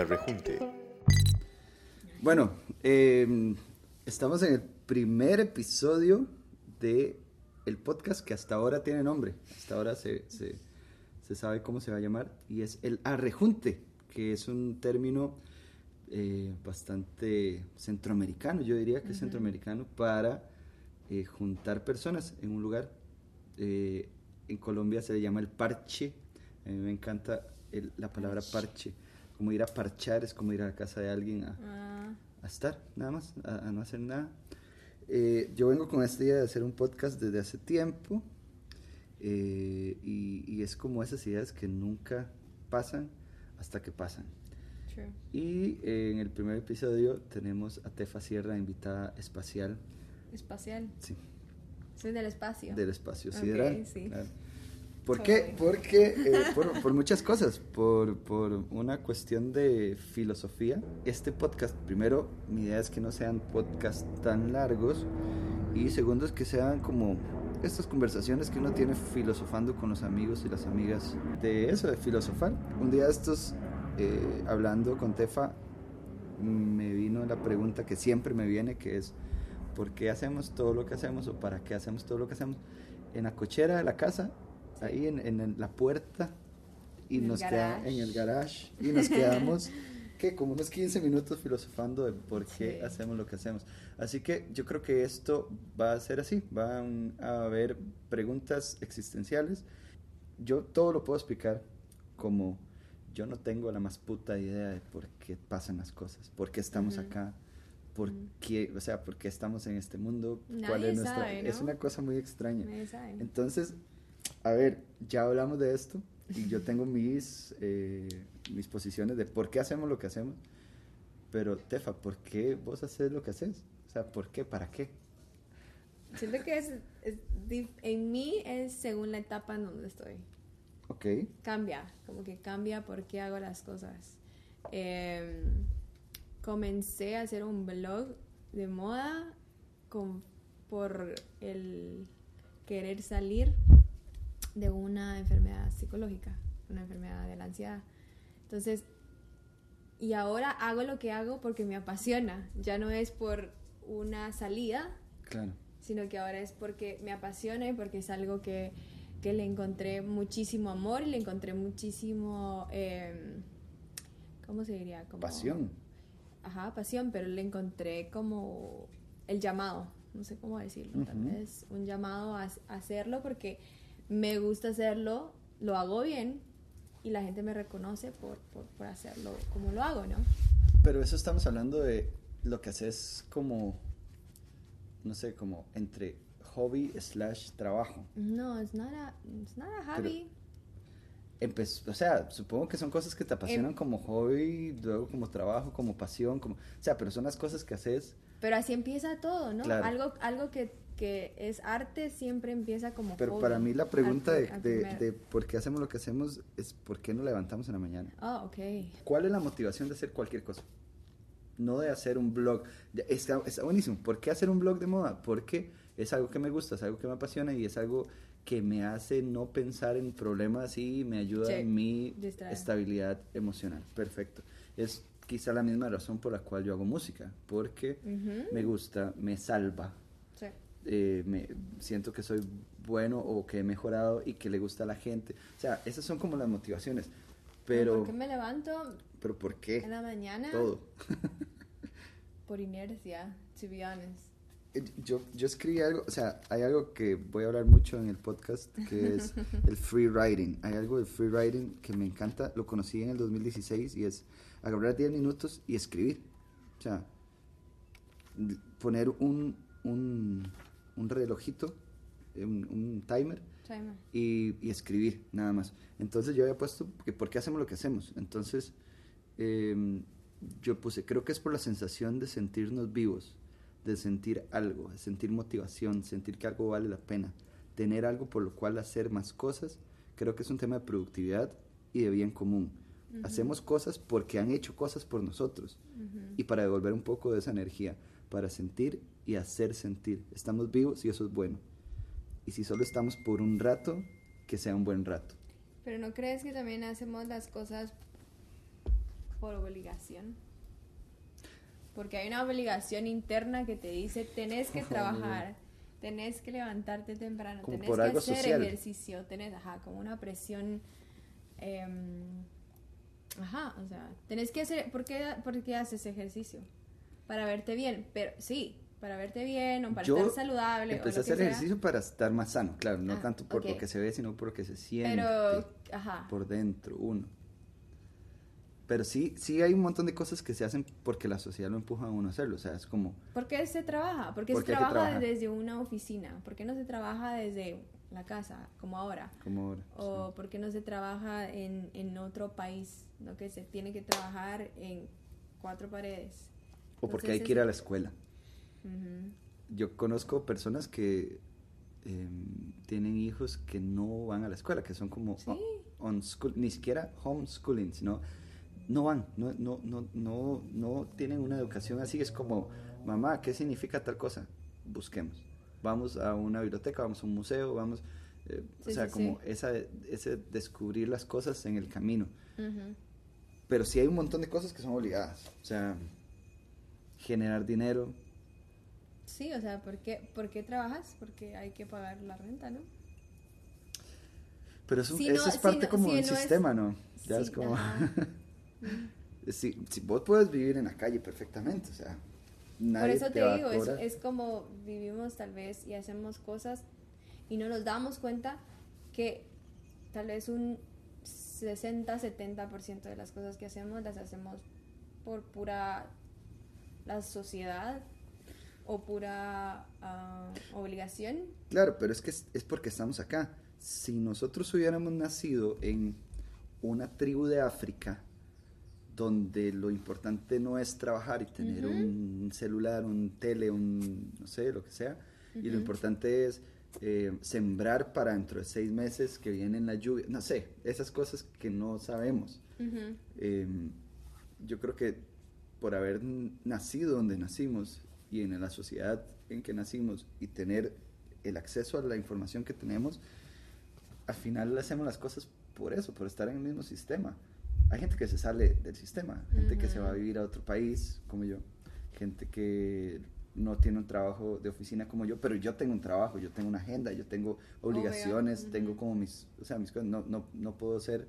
Arrejunte. Bueno, eh, estamos en el primer episodio de el podcast que hasta ahora tiene nombre. Hasta ahora se, se, se sabe cómo se va a llamar y es el arrejunte, que es un término eh, bastante centroamericano, yo diría que es centroamericano, para eh, juntar personas en un lugar. Eh, en Colombia se le llama el parche. A mí me encanta el- la palabra parche. Como ir a parchar, es como ir a la casa de alguien a, Ah, a estar, nada más, a, a no hacer nada. Eh, yo vengo con esta idea de hacer un podcast desde hace tiempo eh, y, y es como esas ideas que nunca pasan hasta que pasan. true. Y eh, en el primer episodio tenemos a Tefa Sierra, invitada espacial, Espacial. sí, Soy del espacio. del espacio sideral. sí. claro. ¿Por qué? Porque eh, por, por muchas cosas, por, por una cuestión de filosofía. Este podcast, primero, mi idea es que no sean podcasts tan largos y segundo es que sean como estas conversaciones que uno tiene filosofando con los amigos y las amigas de eso, de filosofar. Un día de estos, eh, hablando con Tefa, me vino la pregunta que siempre me viene, que es, ¿por qué hacemos todo lo que hacemos o para qué hacemos todo lo que hacemos? En la cochera de la casa, ahí en, en el- la puerta, y En nos queda garage. en el garage, y nos quedamos, que como unos 15 minutos filosofando de por qué Sí. hacemos lo que hacemos. Así que yo creo que esto va a ser así, van a haber preguntas existenciales. Yo todo lo puedo explicar como yo no tengo la más puta idea de por qué pasan las cosas, por qué estamos Ujú. acá, por qué, o sea, por qué estamos en este mundo, cuál Nadie es nuestra... sabe, Es ¿no? una cosa muy extraña. Entonces, a ver, ya hablamos de esto y yo tengo mis, eh, mis posiciones de por qué hacemos lo que hacemos, pero Tefa, ¿por qué vos haces lo que haces? O sea, ¿por qué? ¿Para qué? Siento que es, en mí es según la etapa en donde estoy. Ok, Cambia, como que cambia por qué hago las cosas. Eh, comencé a hacer un blog de moda con, por el querer salir de una enfermedad psicológica, una enfermedad de la ansiedad. Entonces, y ahora hago lo que hago porque me apasiona, ya no es por una salida, claro. sino que ahora es porque me apasiona y porque es algo que, que le encontré muchísimo amor y le encontré muchísimo, eh, ¿cómo se diría? Como, Pasión. Ajá, pasión, pero le encontré como el llamado, no sé cómo decirlo, tal Ujú. vez un llamado a, a hacerlo porque me gusta hacerlo, lo hago bien y la gente me reconoce por, por, por hacerlo como lo hago, ¿no? Pero eso estamos hablando de lo que haces como, no sé, como entre hobby slash trabajo. No, es nada, es nada hobby. Empe- o sea, supongo que son cosas que te apasionan Em- como hobby, luego como trabajo, como pasión, como, o sea, pero son las cosas que haces. Pero así empieza todo, ¿no? Claro. Algo, algo que, que es arte siempre empieza como Pero hobby, para mí la pregunta al de, de- de por qué hacemos lo que hacemos es por qué nos levantamos en la mañana. Ah, ok. ¿Cuál es la motivación de hacer cualquier cosa? No de hacer un blog. Está, está buenísimo. ¿Por qué hacer un blog de moda? Porque es algo que me gusta, es algo que me apasiona y es algo que me hace no pensar en problemas y me ayuda en mi distraer. estabilidad emocional. Perfecto. Es quizá la misma razón por la cual yo hago música, porque Ujú. me gusta, me salva. Eh, me siento que soy bueno o que he mejorado y que le gusta a la gente. O sea, esas son como las motivaciones. Pero, ¿Por qué me levanto pero ¿por qué? en la mañana? Todo. Por inercia, to be honest. Eh, Yo, yo escribí algo, o sea, hay algo que voy a hablar mucho en el podcast, que es el free writing. Hay algo del free writing que me encanta, lo conocí en el 2016 y es agarrar 10 minutos y escribir. O sea, poner un, un, un relojito, eh, un, un timer Timer. y, y escribir, nada más. Entonces yo había puesto que por qué hacemos lo que hacemos. Entonces em, yo puse, creo que es por la sensación de sentirnos vivos, de sentir algo, de sentir motivación, sentir que algo vale la pena, tener algo por lo cual hacer más cosas. Creo que es un tema de productividad y de bien común. Hacemos cosas porque han hecho cosas por nosotros y para devolver un poco de esa energía, para sentir y hacer sentir. Estamos vivos y eso es bueno. Y si solo estamos por un rato, que sea un buen rato. Pero ¿no crees que también hacemos las cosas por obligación. Porque hay una obligación interna que te dice, tenés que trabajar, tenés que levantarte temprano, Como tenés por que algo hacer social. ejercicio, tenés, ajá, como una presión... em, ajá, o sea, tenés que hacer... ¿por qué, por qué haces ejercicio? Para verte bien, pero sí, para verte bien o para Yo estar saludable. o Empecé lo a hacer sea. ejercicio para estar más sano, claro, no Ah, tanto por ok. lo que se ve, sino por lo que se siente Pero, ajá. por dentro, uno. Pero sí, sí hay un montón de cosas que se hacen porque la sociedad lo empuja a uno a hacerlo, o sea, es como, ¿Por qué se trabaja? Porque Porque se trabaja desde una oficina. ¿Por qué no se trabaja desde la casa, como ahora? como ahora. ¿O por qué no se trabaja en, en otro país? ¿no? Que se tiene que trabajar en cuatro paredes. O porque hay que ir a la escuela. Yo conozco personas que em, tienen hijos que no van a la escuela, que son como Sí. on- school, ni siquiera homeschooling, sino no van, no, no, no, no, no tienen una educación así. Es como, mamá, ¿qué significa tal cosa? Busquemos. Vamos a una biblioteca, vamos a un museo, vamos... eh, o sea, sí, como sí. Esa, ese descubrir las cosas en el camino. Pero sí hay un montón de cosas que son obligadas. O sea, generar dinero, Sí, o sea, ¿por qué, ¿por qué trabajas? Porque hay que pagar la renta, ¿no? Pero eso, Si eso no- es si parte no- como si del no es- sistema, ¿no? Ya Sí, es como... si, si vos puedes vivir en la calle perfectamente, o sea, nadie Por eso te, te, digo, es, es como vivimos tal vez y hacemos cosas y no nos damos cuenta que tal vez un 60-70% de las cosas que hacemos las hacemos por pura la sociedad o pura ah, obligación. Claro, pero es que es, es porque estamos acá. Si nosotros hubiéramos nacido en una tribu de África, donde lo importante no es trabajar y tener un celular, un tele, un, no sé, lo que sea, y lo importante es eh, sembrar para dentro de seis meses que viene la lluvia, no sé, esas cosas que no sabemos. Eh, yo creo que por haber nacido donde nacimos y en la sociedad en que nacimos y tener el acceso a la información que tenemos, al final hacemos las cosas por eso, por estar en el mismo sistema. Hay gente que se sale del sistema, gente que se va a vivir a otro país como yo, gente que no tiene un trabajo de oficina como yo, pero yo tengo un trabajo, yo tengo una agenda, yo tengo obligaciones, Obvio. tengo Ujú. como mis, o sea, mis cosas, no, no, no puedo ser,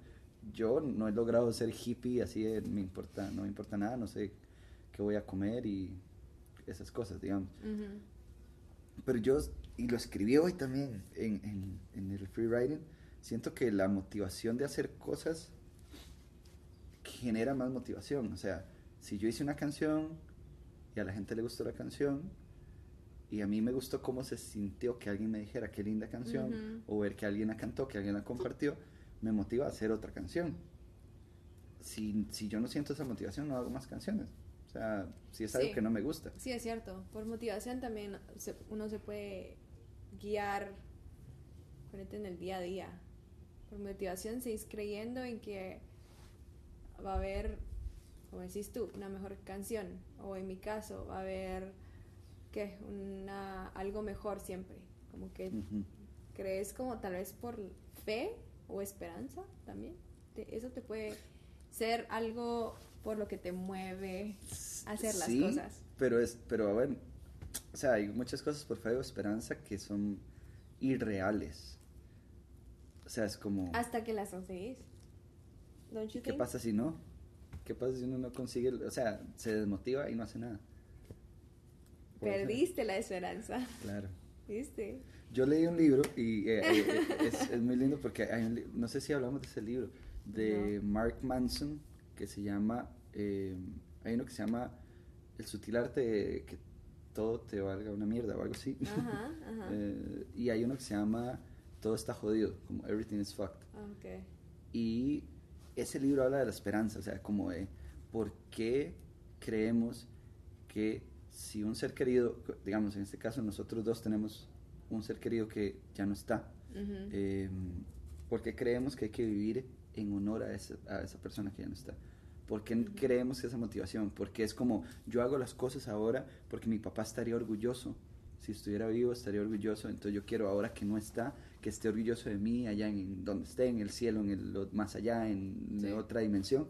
yo no he logrado ser hippie, así de, me importa, no me importa nada, no sé qué voy a comer y esas cosas, digamos. Ujú. Pero yo, y lo escribí hoy también en, en, en el free writing, siento que la motivación de hacer cosas genera más motivación. O sea, si yo hice una canción y a la gente le gustó la canción y a mí me gustó cómo se sintió que alguien me dijera qué linda canción o ver que alguien la cantó, que alguien la compartió, me motiva a hacer otra canción. Si, si yo no siento esa motivación, no hago más canciones. O sea, si es algo Sí. que no me gusta. Sí, es cierto. Por motivación también se- uno se puede guiar en el día a día. Por motivación seguís creyendo en que va a haber, como decís tú, una mejor canción. O en mi caso, va a haber ¿qué? Una, algo mejor siempre. Como que crees como tal vez por fe o esperanza también. Te- eso te puede ser algo por lo que te mueve a hacer las Sí, cosas. Pero es, pero bueno, o sea, hay muchas cosas por fe o esperanza que son irreales. O sea, es como, Hasta que las conseguís. Don't you ¿qué think? pasa si no? ¿Qué pasa si uno no consigue, o sea, se desmotiva y no hace nada? Perdiste la esperanza. Claro. ¿Viste? Yo leí un libro y eh, eh, es, es muy lindo porque hay un no sé si hablamos de ese libro, de Mark Manson, que se llama, eh, hay uno que se llama El sutil arte de que todo te valga una mierda o algo así. Ajá, ajá. Eh, y hay uno que se llama Todo está jodido, como Everything is fucked. Ah. Y ese libro habla de la esperanza, o sea, como de por qué creemos que si un ser querido, digamos en este caso nosotros dos tenemos un ser querido que ya no está, Ujú. eh, ¿por qué creemos que hay que vivir en honor a esa, a esa persona que ya no está? ¿Por qué creemos esa motivación? Porque es como, yo hago las cosas ahora porque mi papá estaría orgulloso. Si estuviera vivo estaría orgulloso, entonces yo quiero ahora que no está, que esté orgulloso de mí allá en donde esté, en el cielo, en el más allá, en Sí. otra dimensión.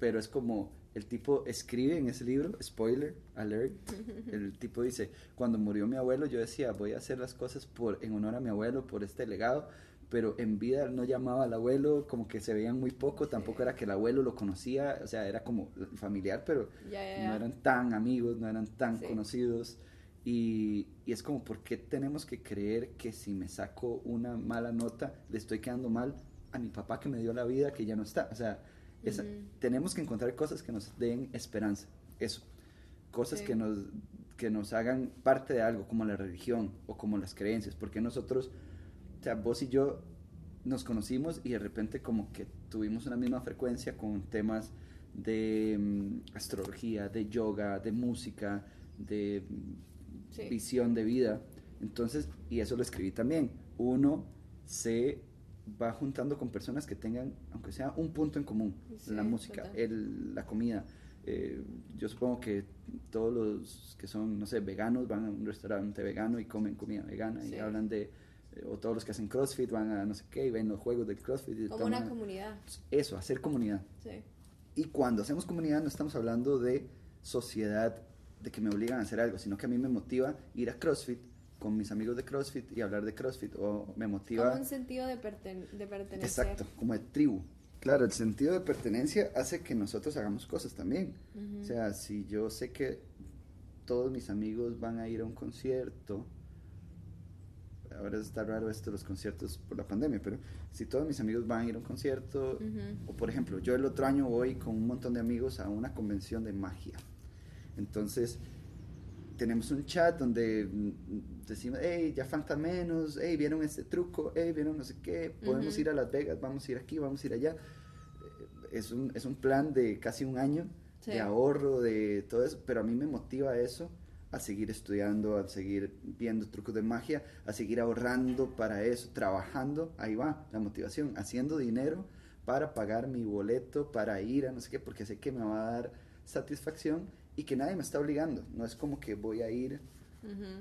pero es como el tipo escribe en ese libro, spoiler, alert, el tipo dice, cuando murió mi abuelo yo decía, voy a hacer las cosas por en honor a mi abuelo, por este legado, pero en vida no llamaba al abuelo, como que se veían muy poco, tampoco era que el abuelo lo conocía, o sea, era como familiar, pero no eran tan amigos, no eran tan conocidos. Y, y, es como, ¿por qué tenemos que creer que si me saco una mala nota, le estoy quedando mal a mi papá que me dio la vida, que ya no está? O sea, tenemos que encontrar cosas que nos den esperanza, eso. Cosas que, nos, que nos hagan parte de algo, como la religión o como las creencias, porque nosotros, sea, vos y yo nos conocimos y de repente como que tuvimos una misma frecuencia con temas de mm, astrología, de yoga, de música, de visión de vida. Entonces, y eso lo escribí también, uno se va juntando con personas que tengan, aunque sea un punto en común, la música, el, la comida. Eh, yo supongo que todos los que son, no sé, veganos van a un restaurante vegano y comen comida vegana y hablan de, o todos los que hacen CrossFit van a no sé qué y ven los juegos del CrossFit. Y Como una comunidad. Eso, hacer comunidad. Y cuando hacemos comunidad no estamos hablando de sociedad de que me obligan a hacer algo, sino que a mí me motiva ir a CrossFit con mis amigos de CrossFit y hablar de CrossFit o me motiva... Como un sentido de, de pertenencia. Exacto, como de tribu. Claro, el sentido de pertenencia hace que nosotros hagamos cosas también. O sea, si yo sé que todos mis amigos van a ir a un concierto, ahora está raro esto los conciertos por la pandemia, pero si todos mis amigos van a ir a un concierto, o por ejemplo, yo el otro año voy con un montón de amigos a una convención de magia. Entonces, tenemos un chat donde decimos, hey, ya falta menos, hey, vieron este truco, hey, vieron no sé qué, podemos ir a Las Vegas, vamos a ir aquí, vamos a ir allá. Eh, es un, es un plan de casi un año de ahorro, de todo eso, pero a mí me motiva eso a seguir estudiando, a seguir viendo trucos de magia, a seguir ahorrando para eso, trabajando, ahí va la motivación, haciendo dinero para pagar mi boleto, para ir a no sé qué, porque sé que me va a dar satisfacción y que nadie me está obligando. No es como que voy a ir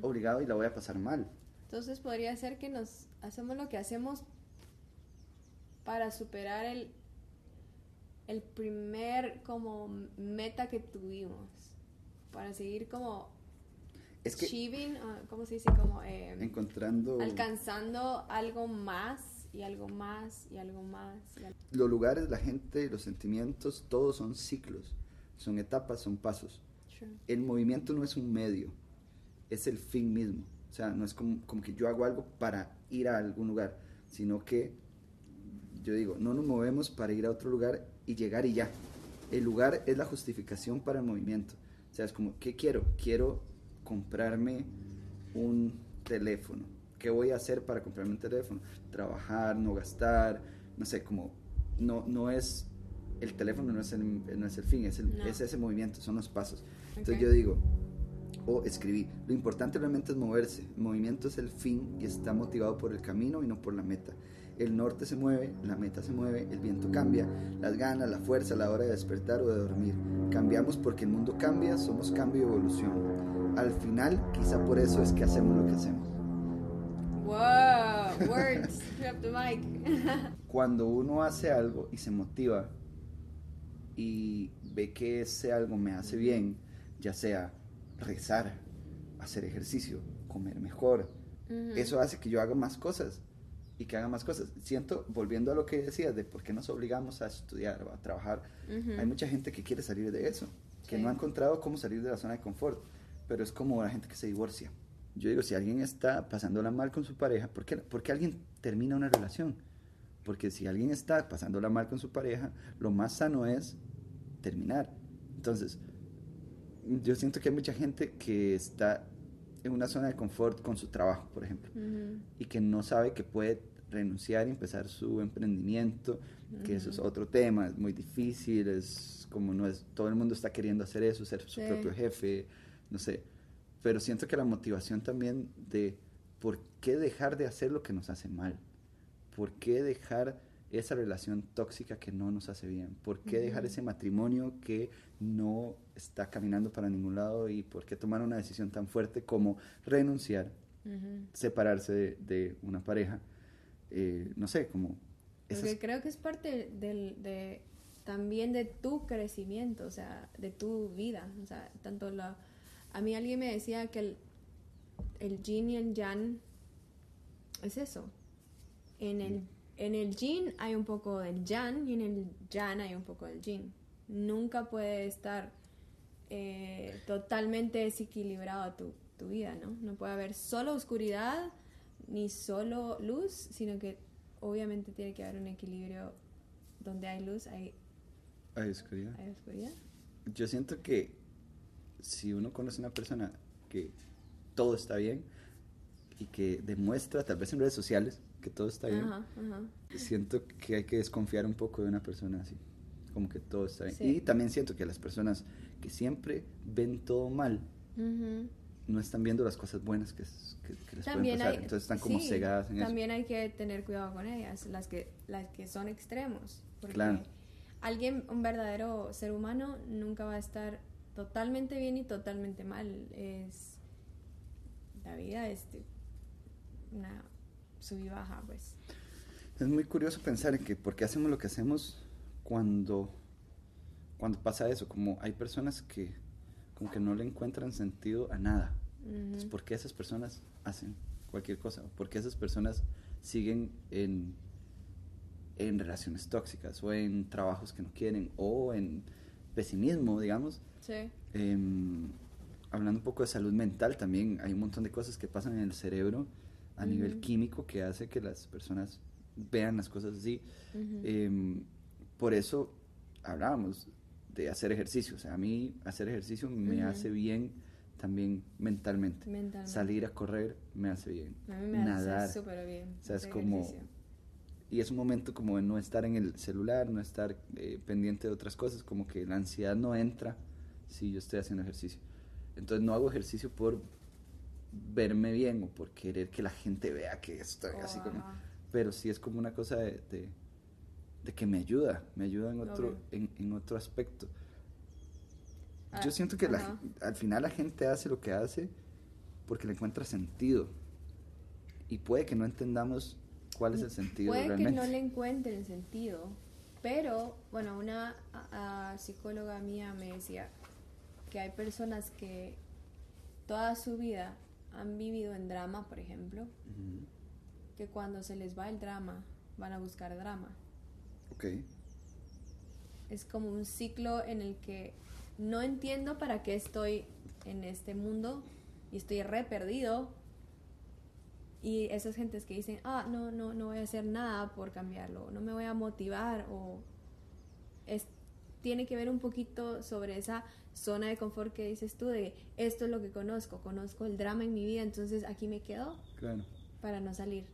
obligado y la voy a pasar mal. Entonces podría ser que nos hacemos lo que hacemos para superar el, el primer como meta que tuvimos. Para seguir como es que, achieving, ah, ¿cómo se dice? Como em, encontrando alcanzando algo más y algo más y algo más. Los lugares, la gente, los sentimientos, todos son ciclos son etapas, son pasos. El movimiento no es un medio, es el fin mismo. O sea, no es como, como, que yo hago algo para ir a algún lugar, sino que yo digo, no nos movemos para ir a otro lugar y llegar y ya. El lugar es la justificación para el movimiento. O sea, es como, ¿qué quiero? Quiero comprarme un teléfono. ¿Qué voy a hacer para comprarme un teléfono? Trabajar, no gastar, no sé, como no, no es el teléfono no es el, no es el fin, es, el, es ese movimiento, son los pasos. Entonces yo digo, o escribí, lo importante realmente es moverse, el movimiento es el fin y está motivado por el camino y no por la meta. El norte se mueve, la meta se mueve, el viento cambia, las ganas, la fuerza la hora de despertar o de dormir. Cambiamos porque el mundo cambia, somos cambio y evolución. Al final, quizá por eso es que hacemos lo que hacemos. Wow, words, the mic. Cuando uno hace algo y se motiva, y ve que ese algo me hace bien, ya sea rezar, hacer ejercicio, comer mejor, eso hace que yo haga más cosas y que haga más cosas. Siento, volviendo a lo que decías de por qué nos obligamos a estudiar o a trabajar, hay mucha gente que quiere salir de eso, que no ha encontrado cómo salir de la zona de confort, pero es como la gente que se divorcia. Yo digo, si alguien está pasándola mal con su pareja, ¿por qué, ¿por qué alguien termina una relación? Porque si alguien está pasándola mal con su pareja, lo más sano es terminar. Entonces, yo siento que hay mucha gente que está en una zona de confort con su trabajo, por ejemplo, y que no sabe que puede renunciar y empezar su emprendimiento, que eso es otro tema, es muy difícil, es como no es, todo el mundo está queriendo hacer eso, ser su propio jefe, no sé, pero siento que la motivación también de por qué dejar de hacer lo que nos hace mal, por qué dejar esa relación tóxica que no nos hace bien? ¿Por qué dejar ese matrimonio que no está caminando para ningún lado y por qué tomar una decisión tan fuerte como renunciar, separarse de, una pareja? Eh, no sé, como... Porque creo que es parte del, de también de tu crecimiento, o sea, de tu vida, o sea, tanto la... A mí alguien me decía que el, el yin y el yang es eso. En el, en el yin hay un poco del yang y en el yang hay un poco del yin. Nunca puede estar eh, totalmente desequilibrado tu, tu vida, ¿no? No puede haber solo oscuridad ni solo luz, sino que obviamente tiene que haber un equilibrio donde hay luz, hay, Hay oscuridad. hay oscuridad. Yo siento que si uno conoce a una persona que todo está bien y que demuestra, tal vez en redes sociales, que todo está bien, Ajá, ajá. siento que hay que desconfiar un poco de una persona así, como que todo está bien. Sí. Y también siento que las personas que siempre ven todo mal, no están viendo las cosas buenas que, es- que- que les También pueden pasar, hay, entonces están como sí, cegadas en eso. También hay que tener cuidado con ellas, las que, las que son extremos. Porque Claro. alguien, un verdadero ser humano, nunca va a estar totalmente bien y totalmente mal. Es la vida es de una sub y baja, pues. Es muy curioso pensar en que por qué hacemos lo que hacemos cuando, cuando pasa eso, como hay personas que como que no le encuentran sentido a nada. Entonces. ¿por qué esas personas hacen cualquier cosa? ¿Por qué esas personas siguen en, en relaciones tóxicas o en trabajos que no quieren o en pesimismo, digamos? Sí. Em, hablando un poco de salud mental, también hay un montón de cosas que pasan en el cerebro a nivel químico que hace que las personas vean las cosas así. Em, por eso hablábamos de hacer ejercicio. O sea, a mí hacer ejercicio me hace bien también mentalmente. Mentalmente. Salir a correr me hace bien. A mí me Nadar. hace súper bien. O sea, es como- ejercicio. Y es un momento como de no estar en el celular, no estar eh, pendiente de otras cosas, como que la ansiedad no entra si yo estoy haciendo ejercicio. Entonces no hago ejercicio por verme bien o por querer que la gente vea que estoy así Oh, como... ajá. Pero sí es como una cosa de, de, de que me ayuda, me ayuda en otro, en, en otro aspecto. Ah, Yo siento que la al final la gente hace lo que hace porque le encuentra sentido. Y puede que no entendamos cuál es el sentido Puede realmente. que no le encuentren sentido, pero, bueno, una a- a psicóloga mía me decía que hay personas que toda su vida han vivido en drama, por ejemplo, que cuando se les va el drama van a buscar drama. Ok. Es como un ciclo en el que no entiendo para qué estoy en este mundo y estoy re perdido. Y esas gentes que dicen, ah, no, no, no voy a hacer nada por cambiarlo, no me voy a motivar o es, tiene que ver un poquito sobre esa zona de confort que dices tú de esto es lo que conozco, conozco el drama en mi vida, entonces aquí me quedo Claro. para no salir.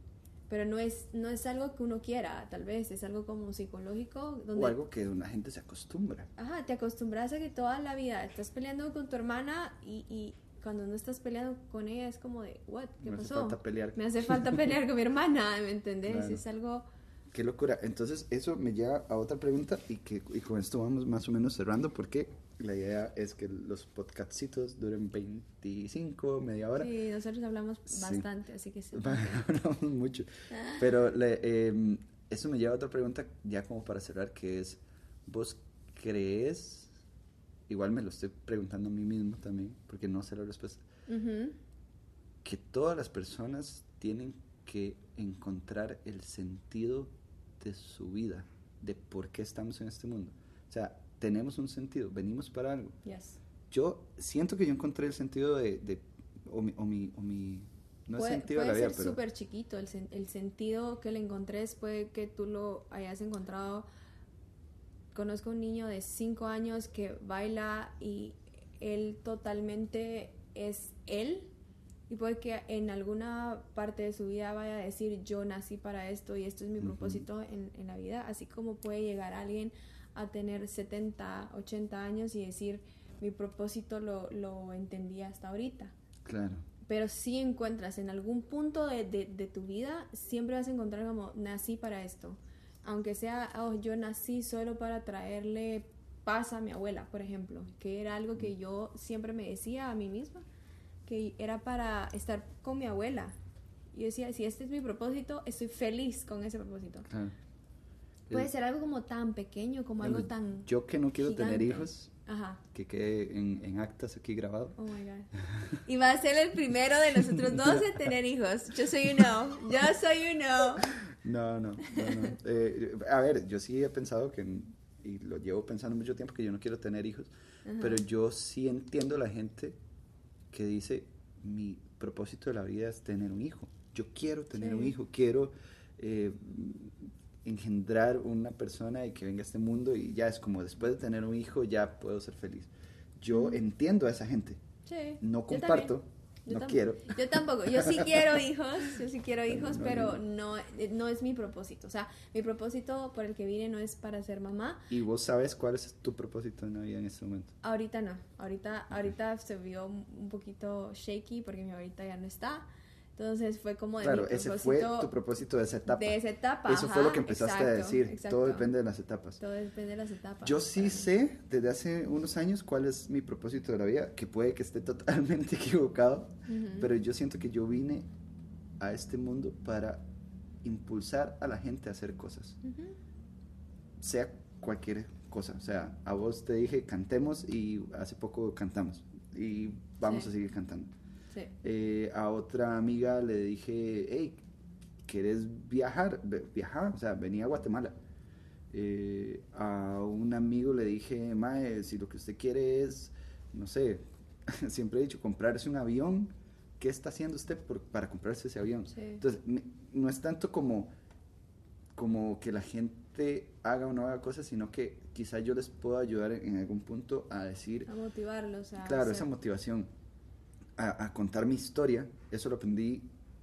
Pero no es, no es algo que uno quiera, tal vez, es algo como psicológico, donde O algo que una gente se acostumbra. Ajá, te acostumbras a que toda la vida estás peleando con tu hermana y, y cuando no estás peleando con ella es como de, what, ¿qué Me hace pasó? falta pelear. Me hace falta pelear con mi hermana, ¿me entendés? Claro. Es algo... Qué locura. Entonces, eso me lleva a otra pregunta y que y con esto vamos más o menos cerrando porque la idea es que los podcastcitos duren 25, media hora. Sí, nosotros hablamos Sí. bastante, así que sí. Hablamos mucho. Pero le- eh, eso me lleva a otra pregunta ya como para cerrar que es, ¿vos crees, igual me lo estoy preguntando a mí mismo también, porque no sé la respuesta, Ujú. que todas las personas tienen que encontrar el sentido de su vida, de por qué estamos en este mundo? O sea, tenemos un sentido, venimos para algo. Yes. Yo siento que yo encontré el sentido de, de- o, mi, o, mi, o mi- no es puede sentido de puede la vida, ser pero... súper chiquito, el, el sentido que le encontrés puede que tú lo hayas encontrado. Conozco un niño de 5 años que baila y él totalmente es él. Y puede que en alguna parte de su vida vaya a decir yo nací para esto y esto es mi propósito en, en la vida. Así como puede llegar alguien a tener 70, 80 años y decir mi propósito lo, lo entendí hasta ahorita Claro. pero si encuentras en algún punto de, de- de tu vida, siempre vas a encontrar como nací para esto. Aunque sea, oh, yo nací solo para traerle paz a mi abuela, por ejemplo, que era algo que yo siempre me decía a mí misma, que era para estar con mi abuela. Yo decía, si este es mi propósito, estoy feliz con ese propósito. Claro. Puede ser algo como tan pequeño, como algo tan... Yo que no quiero tener gigante. hijos, Ajá. que quede en, en actas aquí grabado. Oh my god. Y va a ser el primero de nosotros dos en tener hijos. Yo soy uno. Yo soy uno. No, no, no, no. Eh, a ver, yo sí he pensado que, y lo llevo pensando mucho tiempo, que yo no quiero tener hijos, pero yo sí entiendo a la gente que dice, mi propósito de la vida es tener un hijo. Yo quiero tener Sí. un hijo, quiero eh, engendrar una persona y que venga a este mundo y ya es como después de tener un hijo ya puedo ser feliz. Yo entiendo a esa gente, Sí. no comparto. Yo no quiero. Yo tampoco. Yo sí quiero hijos. Yo sí quiero hijos, no, pero no. no, es mi propósito. O sea, mi propósito por el que vine no es para ser mamá. ¿Y vos sabes cuál es tu propósito en la vida en este momento? Ahorita no. Ahorita, ahorita se vio un un poquito shaky porque mi ahorita ya no está. Entonces fue como de Claro, mi ese fue tu propósito de esa etapa. de esa etapa. Eso fue lo que empezaste a decir. exacto. Todo depende de las etapas. Todo depende de las etapas. Yo sí sé desde hace unos años cuál es mi propósito de la vida, que puede que esté totalmente equivocado, pero yo siento que yo vine a este mundo para impulsar a la gente a hacer cosas, sea cualquier cosa. O sea, a vos te dije cantemos y hace poco cantamos y vamos Sí. a seguir cantando. Sí. Eh, a otra amiga le dije, hey, ¿quieres viajar? Viajar, o sea, venía a Guatemala. Eh, a un amigo le dije, Mae, si lo que usted quiere es, no sé, siempre he dicho, comprarse un avión, ¿qué está haciendo usted por- para comprarse ese avión? Sí. Entonces, no es tanto como, como que la gente haga o no haga cosas, sino que quizá yo les puedo ayudar en, en algún punto a decir, A motivarlos a Claro, hacer- esa motivación a, a contar mi historia, eso lo aprendí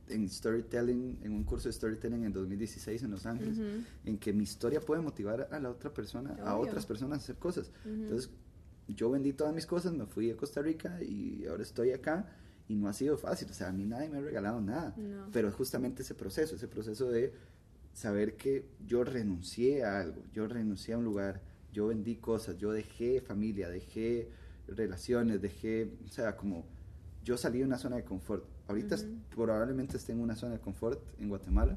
en storytelling, en un curso de storytelling en 2016 en Los Ángeles, Ujú. en que mi historia puede motivar a la otra persona, a Obvio. otras personas a hacer cosas. Ujú. Entonces, yo vendí todas mis cosas, me fui a Costa Rica y ahora estoy acá y no ha sido fácil, o sea, a mí nadie me ha regalado nada, No. pero es justamente ese proceso, ese proceso de saber que yo renuncié a algo, yo renuncié a un lugar, yo vendí cosas, yo dejé familia, dejé relaciones, dejé, o sea, como yo salí de una zona de confort. Ahorita es- Ujú. probablemente esté en una zona de confort en Guatemala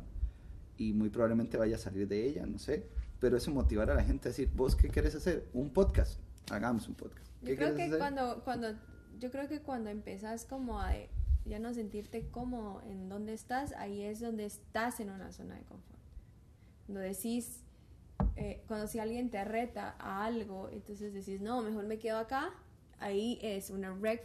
y muy probablemente vaya a salir de ella, no sé, pero eso motivar a la gente a decir, ¿vos qué querés hacer? Un podcast, hagamos un podcast. ¿Qué Yo creo que hacer? cuando, cuando, yo creo que cuando empezás como a ya no sentirte como en donde estás, ahí es donde estás en una zona de confort. Cuando decís, eh, cuando si alguien te reta a algo, entonces decís, no, mejor me quedo acá, ahí es una red,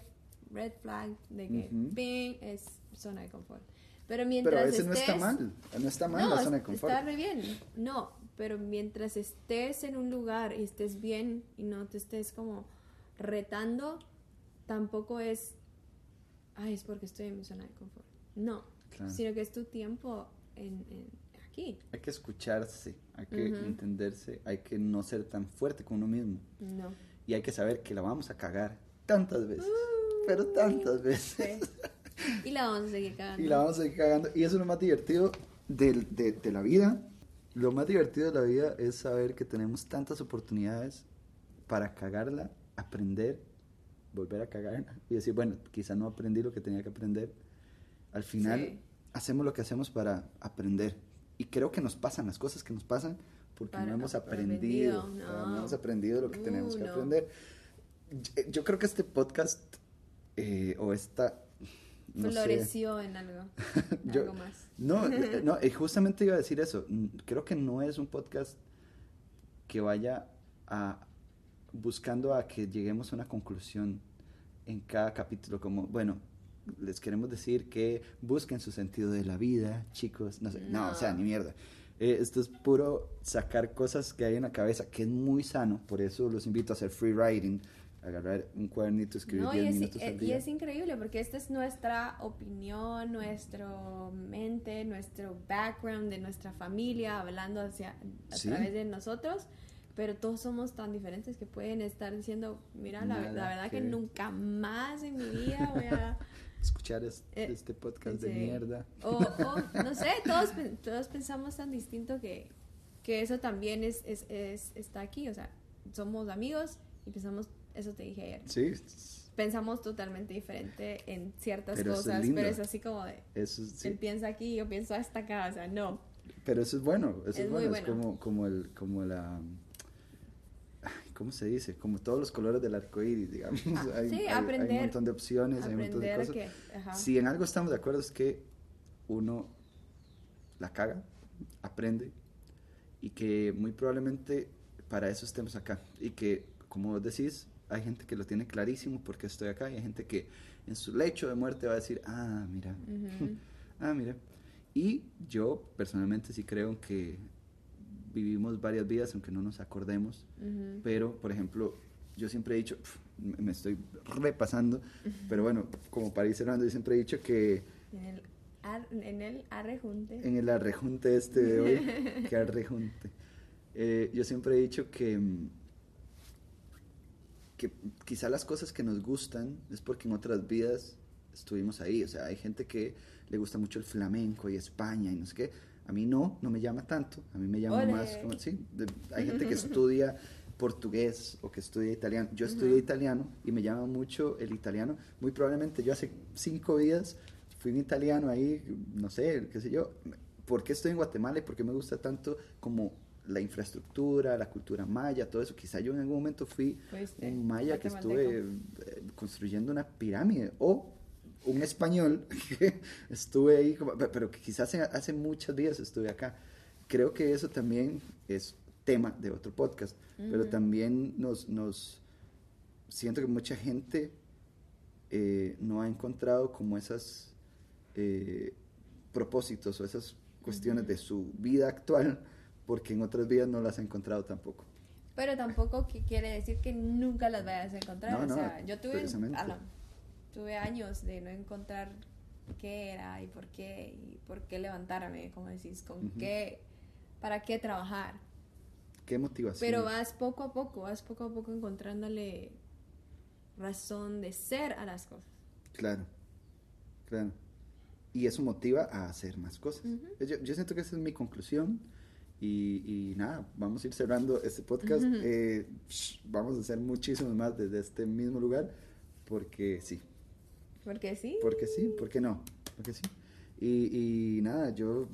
red flag de que ping, es zona de confort. Pero mientras Pero a veces no estés- está mal, no está mal no, la zona de confort. Está re bien. No, pero mientras estés en un lugar y estés bien y no te estés como retando, tampoco es, ay, es porque estoy en mi zona de confort. No, Claro. sino que es tu tiempo en, en- aquí. Hay que escucharse, hay que entenderse, hay que no ser tan fuerte con uno mismo. No. Y hay que saber que la vamos a cagar tantas veces, pero tantas veces. Sí. Y la vamos a seguir cagando. Y la vamos a seguir cagando. Y eso es lo más divertido del- de, de la vida. Lo más divertido de la vida es saber que tenemos tantas oportunidades para cagarla, aprender, volver a cagarla y decir, bueno, quizá no aprendí lo que tenía que aprender. Al final Sí. hacemos lo que hacemos para aprender. Y creo que nos pasan las cosas que nos pasan porque Para- no hemos aprendido, aprendido. no. No hemos aprendido lo que Uh, tenemos que no. aprender. Yo creo que este podcast eh, o esta... no sé, Floreció en algo. Yo- algo más. no, no, eh, justamente iba a decir eso. Mm, Creo que no es un podcast que vaya a buscando a que lleguemos a una conclusión en cada capítulo, como, bueno, les queremos decir que busquen su sentido de la vida, chicos. No sé, no, o sea, No. ni mierda. Eh, esto es puro sacar cosas que hay en la cabeza, que es muy sano. Por eso los invito a hacer free writing, agarrar un cuadernito, escribir No, 10 y es, minutos al y día. es increíble porque esta es nuestra opinión, nuestro mente, nuestro background de nuestra familia, hablando hacia, a Sí. través de nosotros, pero todos somos tan diferentes que pueden estar diciendo, mira, la, la verdad que... que nunca más en mi vida voy a... Escuchar es- Eh, este podcast de sí. mierda. O, o, no sé, todos, todos pensamos tan distinto que, que eso también es, es, es- está aquí, o sea, somos amigos y pensamos, eso te dije ayer, Sí, pensamos totalmente diferente en ciertas Pero es cosas, lindo. pero es así como de, eso sí. él piensa aquí, yo pienso hasta acá, o sea, no. Pero eso es bueno, eso es, Es bueno, muy es bueno. como, como, el, como la... ¿Cómo se dice? Como todos los colores del arco iris, digamos. Ah, hay, sí, hay- hay aprender- un montón de opciones, hay un montón de cosas. que... Si en algo estamos de acuerdo es que uno la caga, aprende y que muy probablemente para eso estemos acá. Y que, como vos decís, hay gente que lo tiene clarísimo porque estoy acá y hay gente que en su lecho de muerte va a decir, ah, mira, ah, mira. Y yo personalmente sí creo que vivimos varias vidas aunque no nos acordemos. Pero, por ejemplo, yo siempre he dicho, me estoy repasando, pero bueno, como para ir cerrando, yo siempre he dicho que En el, ar- en el arrejunte. en el arrejunte este de hoy, que arrejunte, eh, yo siempre he dicho que, mm, que quizá las cosas que nos gustan es porque en otras vidas estuvimos ahí, o sea, hay gente que le gusta mucho el flamenco y España y no sé qué, a mí no, no me llama tanto, a mí me llama Ole. más, como- sí, de- hay gente que estudia portugués o que estudia italiano, yo estudié italiano y me llama mucho el italiano, muy probablemente yo hace cinco días fui un italiano ahí, no sé, qué sé yo, ¿por qué estoy en Guatemala y por qué me gusta tanto como la infraestructura, la cultura maya, todo eso? Quizá yo en algún momento fui Fuiste un maya que estuve eh, construyendo una pirámide o un español que estuve ahí, como- pero que quizás hace, muchas días estuve acá. Creo que eso también es tema de otro podcast, pero también nos, nos siento que mucha gente eh, no ha encontrado como esas eh, propósitos o esas cuestiones de su vida actual porque en otras vidas no las ha encontrado tampoco. Pero tampoco que quiere decir que nunca las vayas a encontrar. No, o no, sea, yo tuve, años de no encontrar qué era y por qué, y por qué levantarme, como decís, con qué, para qué trabajar. Qué motivación. Pero vas poco a poco, vas poco a poco encontrándole razón de ser a las cosas. Claro, claro. Y eso motiva a hacer más cosas. Yo, yo siento que esa es mi conclusión. Y, y nada, vamos a ir cerrando este podcast. Ujú. Eh, shh, vamos a hacer muchísimos más desde este mismo lugar. Porque sí, Porque sí. porque sí, ¿por qué no? Porque sí. Y, y nada, yo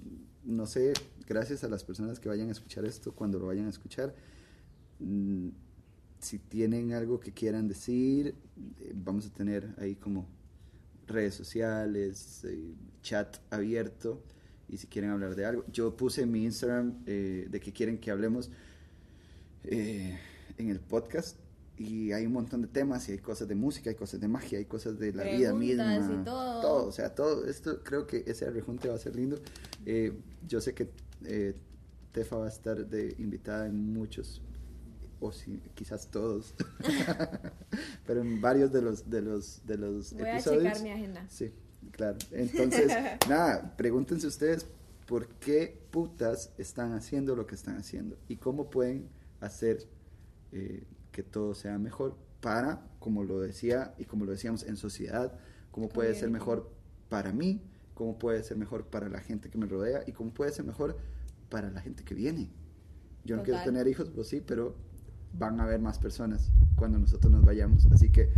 no sé, gracias a las personas que vayan a escuchar esto, cuando lo vayan a escuchar, mm, si tienen algo que quieran decir, eh, vamos a tener ahí como redes sociales, eh, chat abierto, y si quieren hablar de algo. Yo puse en mi Instagram eh, de que quieren que hablemos eh, en el podcast. Y hay un montón de temas, y hay cosas de música, hay cosas de magia, hay cosas de la vida Preguntas misma. y todo. o sea, todo esto creo que ese rejunte va a ser lindo. Eh, yo sé que eh, Tefa va a estar de invitada en muchos, o si, quizás todos, pero en varios de los, de los, de los Voy a episodios. checar mi agenda. Sí, claro. Entonces, nada, pregúntense ustedes por qué putas están haciendo lo que están haciendo y cómo pueden hacer eh, que todo sea mejor para, como lo decía y como lo decíamos en sociedad, cómo puede ser mejor para mí, cómo puede ser mejor para la gente que me rodea y cómo puede ser mejor para la gente que viene. Yo no quiero tener hijos, pues sí, pero van a haber más personas cuando nosotros nos vayamos. Así que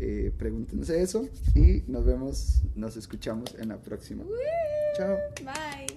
eh, pregúntense eso y nos vemos, nos escuchamos en la próxima. Chao. Bye.